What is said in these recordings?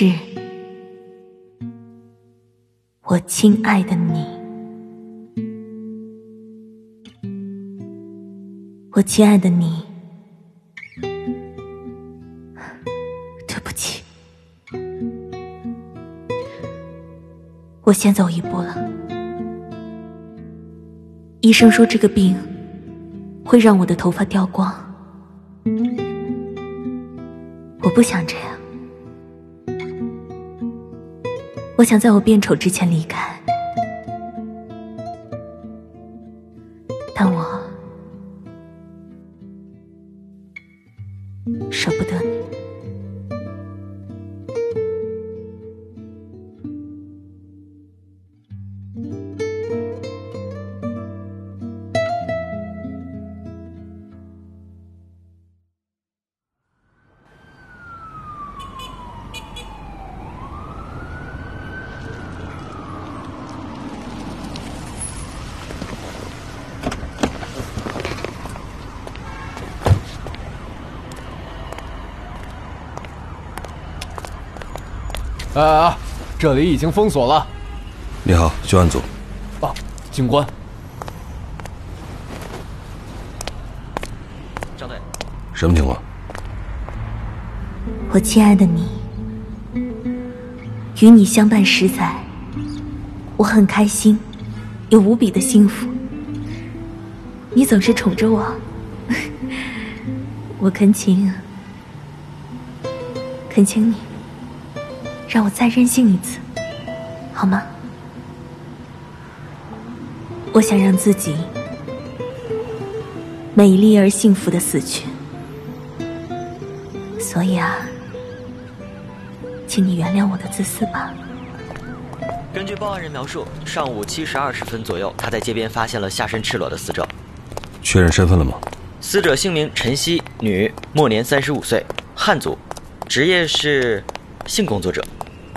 是我亲爱的你，我亲爱的你，对不起，我先走一步了。医生说这个病会让我的头发掉光，我不想这样。我想在我变丑之前离开，但我啊，这里已经封锁了。你好，救案组。啊，警官。张队，什么情况？我亲爱的你，与你相伴十载，我很开心，也无比的幸福。你总是宠着我，我恳请，恳请你。让我再任性一次，好吗？我想让自己美丽而幸福的死去，所以啊，请你原谅我的自私吧。根据报案人描述，上午七时二十分左右，他在街边发现了下身赤裸的死者。确认身份了吗？死者姓名陈曦，女，末年三十五岁，汉族，职业是性工作者。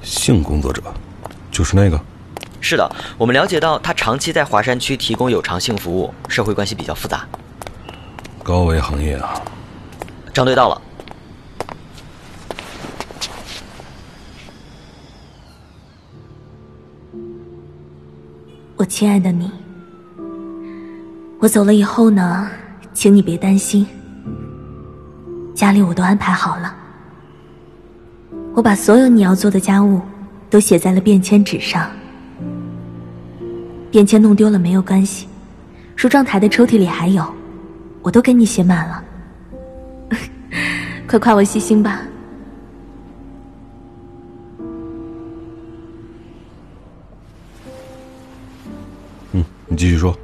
性工作者，就是那个。是的，我们了解到他长期在华山区提供有偿性服务，社会关系比较复杂。高危行业啊！张队到了。我亲爱的你，我走了以后呢，请你别担心，家里我都安排好了。我把所有你要做的家务都写在了便签纸上，便签弄丢了没有关系，梳妆台的抽屉里还有，我都给你写满了。快夸我细心吧。嗯，你继续说。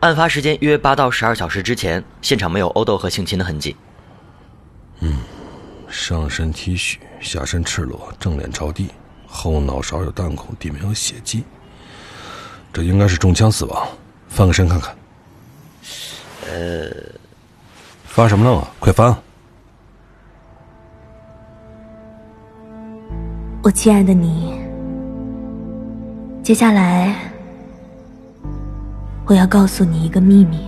案发时间约八到十二小时之前，现场没有殴斗和性侵的痕迹。嗯。上身 T 恤，下身赤裸，正脸朝地，后脑勺有弹孔，地面有血迹。这应该是中枪死亡。翻个身看看。呃，发什么愣啊？快翻！我亲爱的你，接下来我要告诉你一个秘密。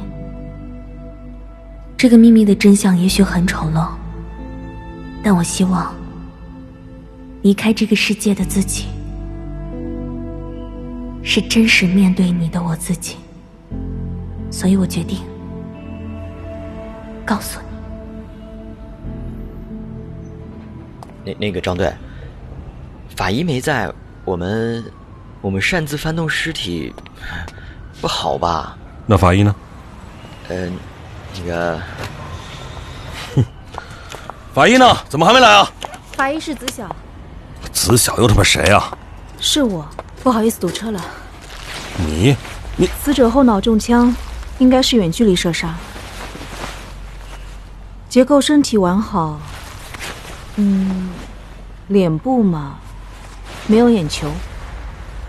这个秘密的真相也许很丑陋。但我希望离开这个世界的自己，是真实面对你的我自己，所以我决定告诉你。那那个张队，法医没在，我们我们擅自翻动尸体，不好吧？那法医呢？嗯，那个。法医呢？怎么还没来啊？法医是子晓。子晓又他妈谁啊？是我，不好意思堵车了。你，你死者后脑中枪，应该是远距离射杀。结构身体完好。嗯，脸部嘛，没有眼球。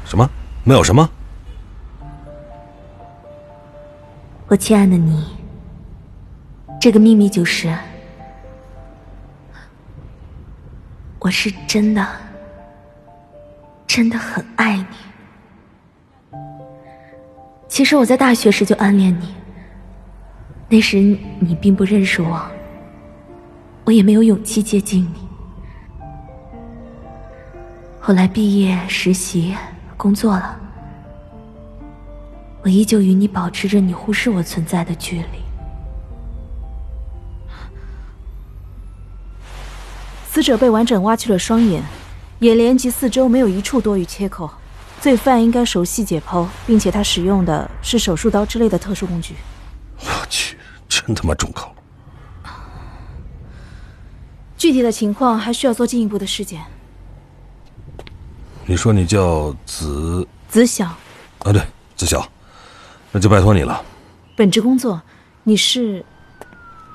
什么？没有什么？我亲爱的你，这个秘密就是。我是真的，真的很爱你。其实我在大学时就暗恋你，那时你并不认识我，我也没有勇气接近你。后来毕业、实习、工作了，我依旧与你保持着你忽视我存在的距离。死者被完整挖去了双眼，眼帘及四周没有一处多余切口，罪犯应该熟悉解剖，并且他使用的是手术刀之类的特殊工具。我去，真他妈重口！具体的情况还需要做进一步的尸检。你说你叫子子晓，啊？对，子晓，那就拜托你了。本职工作，你是？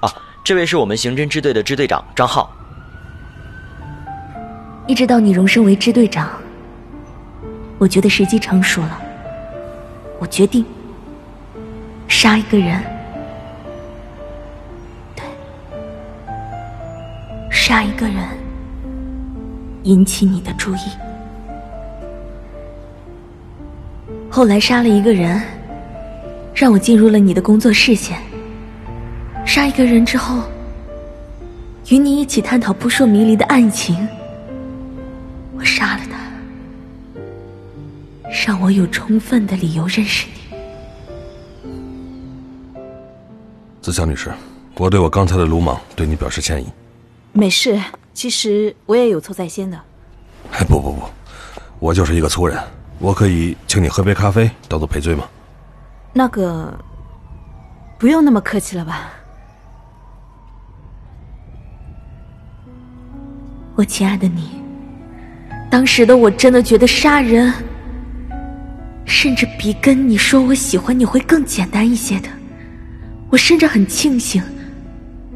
啊，这位是我们刑侦支队的支队长张浩。一直到你荣升为支队长，我觉得时机成熟了。我决定杀一个人，对，杀一个人，引起你的注意。后来杀了一个人，让我进入了你的工作视线。杀一个人之后，与你一起探讨扑朔迷离的案情。我杀了他，让我有充分的理由认识你。子乔女士，我对我刚才的鲁莽对你表示歉意。没事，其实我也有错在先的。哎，不不不，我就是一个粗人，我可以请你喝杯咖啡当做赔罪吗？那个，不用那么客气了吧？我亲爱的你。当时的我真的觉得杀人，甚至比跟你说我喜欢你会更简单一些的。我甚至很庆幸，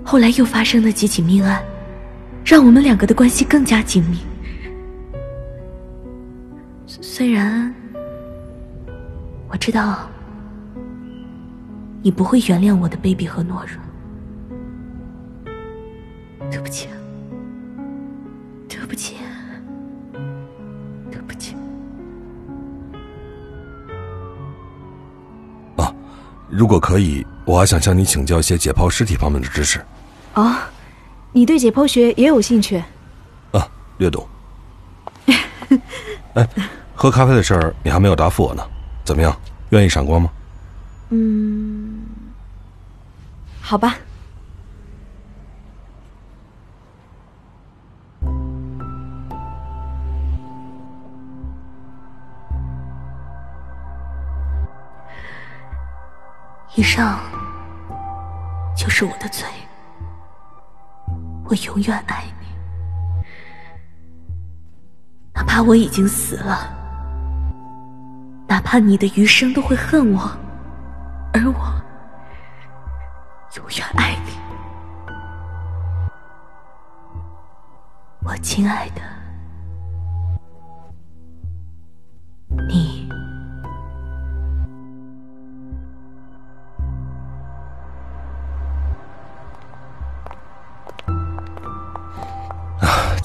后来又发生了几起命案，让我们两个的关系更加紧密。虽然我知道你不会原谅我的卑鄙和懦弱，对不起。如果可以，我还想向你请教一些解剖尸体方面的知识。哦，你对解剖学也有兴趣？啊，略懂。哎，喝咖啡的事儿你还没有答复我呢，怎么样？愿意闪光吗？嗯，好吧。以上就是我的罪，我永远爱你，哪怕我已经死了，哪怕你的余生都会恨我，而我永远爱你，我亲爱的你。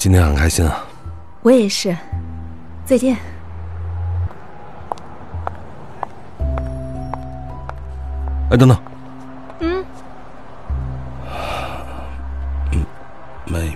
今天很开心啊！我也是，再见。哎，等等。嗯。嗯，没。